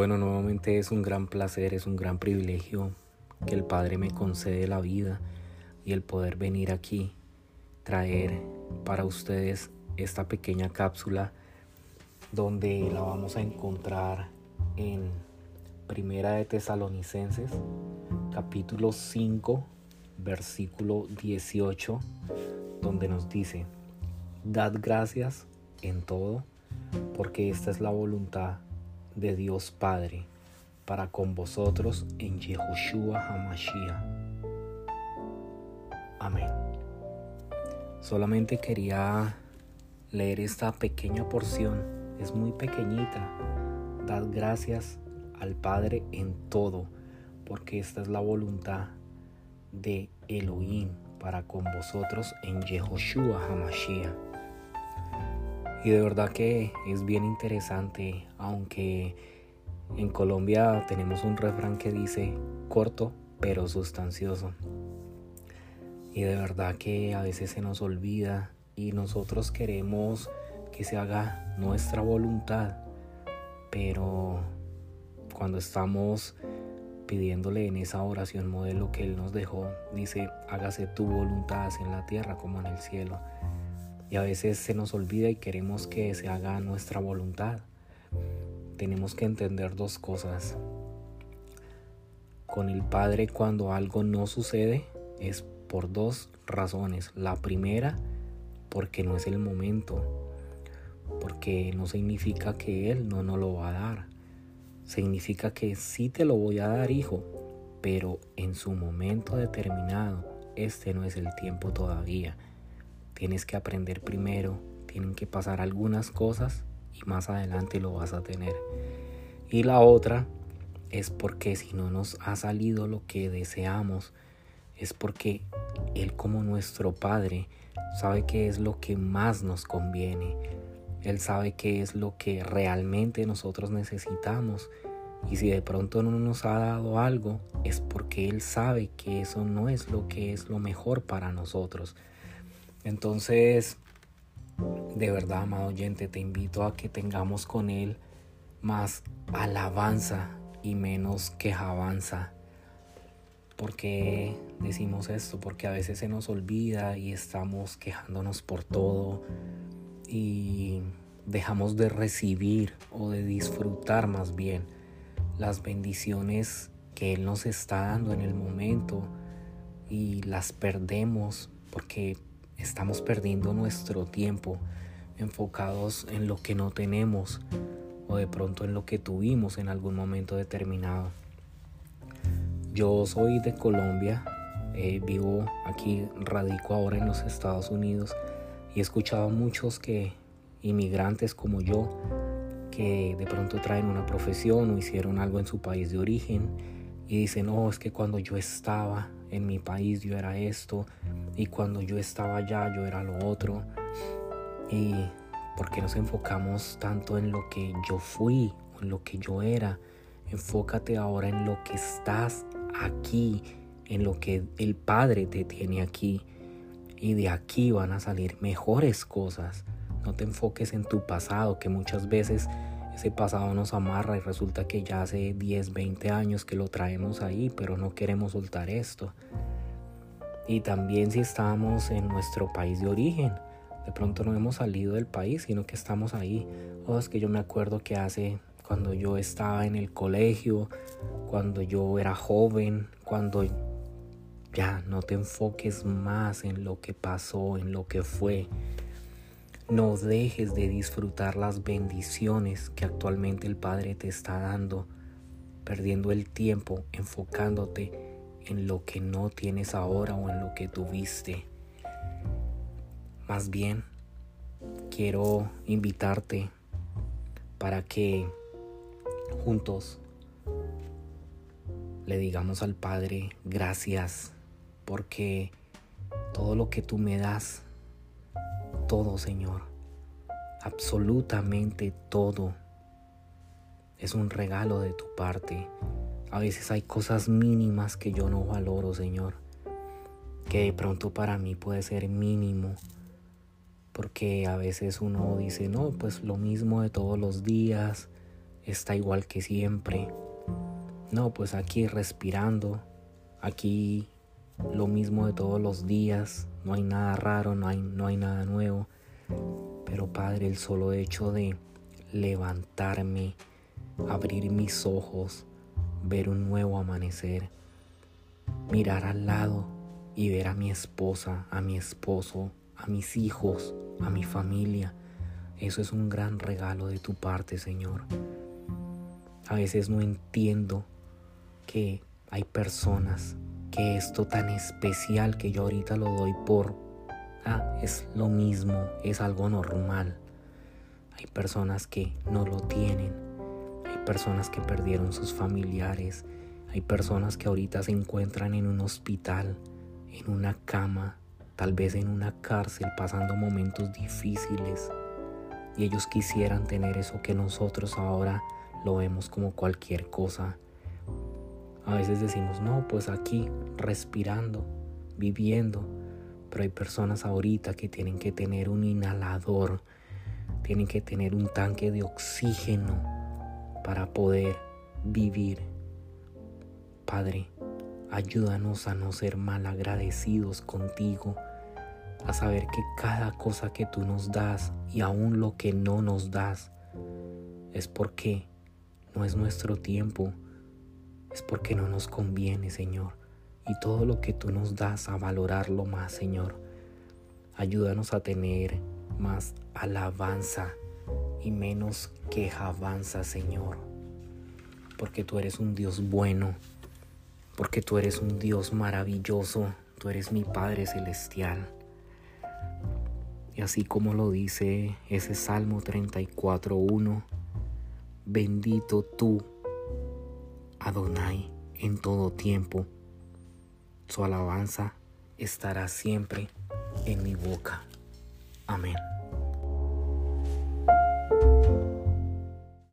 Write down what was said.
Bueno, nuevamente es un gran placer, es un gran privilegio que el Padre me concede la vida y el poder venir aquí, traer para ustedes esta pequeña cápsula donde la vamos a encontrar en Primera de Tesalonicenses, capítulo 5, versículo 18, donde nos dice, Dad gracias en todo, porque esta es la voluntad de Dios Padre para con vosotros en Yehoshua HaMashiach. Amén. Solamente quería leer esta pequeña porción, es muy pequeñita. Dad gracias al Padre en todo, porque esta es la voluntad de Elohim para con vosotros en Yehoshua HaMashiach. Y de verdad que es bien interesante, aunque en Colombia tenemos un refrán que dice corto pero sustancioso. Y de verdad que a veces se nos olvida y nosotros queremos que se haga nuestra voluntad, pero cuando estamos pidiéndole en esa oración modelo que Él nos dejó, dice, hágase tu voluntad en la tierra como en el cielo y a veces se nos olvida y queremos que se haga nuestra voluntad. Tenemos que entender dos cosas. Con el Padre cuando algo no sucede es por dos razones. La primera, porque no es el momento, porque no significa que Él no nos lo va a dar. Significa que sí te lo voy a dar, hijo, pero en su momento determinado, este no es el tiempo todavía. Tienes que aprender primero, tienen que pasar algunas cosas y más adelante lo vas a tener. Y la otra es porque si no nos ha salido lo que deseamos, es porque Él como nuestro Padre sabe qué es lo que más nos conviene. Él sabe qué es lo que realmente nosotros necesitamos. Y si de pronto no nos ha dado algo, es porque Él sabe que eso no es lo que es lo mejor para nosotros. Entonces, de verdad, amado oyente, te invito a que tengamos con Él más alabanza y menos quejabanza. ¿Por qué decimos esto? Porque a veces se nos olvida y estamos quejándonos por todo y dejamos de recibir o de disfrutar más bien las bendiciones que Él nos está dando en el momento y las perdemos porque estamos perdiendo nuestro tiempo enfocados en lo que no tenemos o de pronto en lo que tuvimos en algún momento determinado. Yo soy de Colombia, eh, vivo aquí, radico ahora en los Estados Unidos y he escuchado a muchos que inmigrantes como yo que de pronto traen una profesión o hicieron algo en su país de origen y dicen, oh, es que cuando yo estaba en mi país yo era esto y cuando yo estaba allá yo era lo otro. Y por qué nos enfocamos tanto en lo que yo fui, en lo que yo era. Enfócate ahora en lo que estás aquí, en lo que el Padre te tiene aquí. Y de aquí van a salir mejores cosas. No te enfoques en tu pasado, que muchas veces ese pasado nos amarra y resulta que ya hace 10, 20 años que lo traemos ahí, pero no queremos soltar esto. Y también si estamos en nuestro país de origen, de pronto no hemos salido del país, sino que estamos ahí. Oh, es que yo me acuerdo que hace cuando yo estaba en el colegio, cuando yo era joven, cuando ya no te enfoques más en lo que pasó, en lo que fue, no dejes de disfrutar las bendiciones que actualmente el Padre te está dando, perdiendo el tiempo enfocándote en lo que no tienes ahora o en lo que tuviste. Más bien, quiero invitarte para que juntos le digamos al Padre gracias porque todo lo que tú me das todo, Señor. Absolutamente todo. Es un regalo de tu parte. A veces hay cosas mínimas que yo no valoro, Señor. Que de pronto para mí puede ser mínimo. Porque a veces uno dice, no, pues lo mismo de todos los días. está igual que siempre. No, pues aquí respirando, aquí lo mismo de todos los días, no hay nada raro, no hay, no hay nada nuevo. Pero Padre, el solo hecho de levantarme, abrir mis ojos, ver un nuevo amanecer, mirar al lado y ver a mi esposa, a mi esposo, a mis hijos, a mi familia. Eso es un gran regalo de tu parte, Señor. A veces no entiendo que hay personas que esto tan especial que yo ahorita lo doy por, ah, es lo mismo, es algo normal. Hay personas que no lo tienen, hay personas que perdieron sus familiares, hay personas que ahorita se encuentran en un hospital, en una cama, tal vez en una cárcel pasando momentos difíciles y ellos quisieran tener eso que nosotros ahora lo vemos como cualquier cosa. A veces decimos, no, pues aquí, respirando, viviendo, pero hay personas ahorita que tienen que tener un inhalador, tienen que tener un tanque de oxígeno para poder vivir. Padre, ayúdanos a no ser mal agradecidos contigo, a saber que cada cosa que tú nos das y aún lo que no nos das es porque no es nuestro tiempo, es porque no nos conviene, Señor. Y todo lo que tú nos das a valorarlo más, Señor. Ayúdanos a tener más alabanza y menos quejabanza, Señor. Porque tú eres un Dios bueno, porque tú eres un Dios maravilloso, tú eres mi Padre Celestial. Y así como lo dice ese Salmo 34.1, bendito tú, Adonai, en todo tiempo. Su alabanza estará siempre en mi boca. Amén.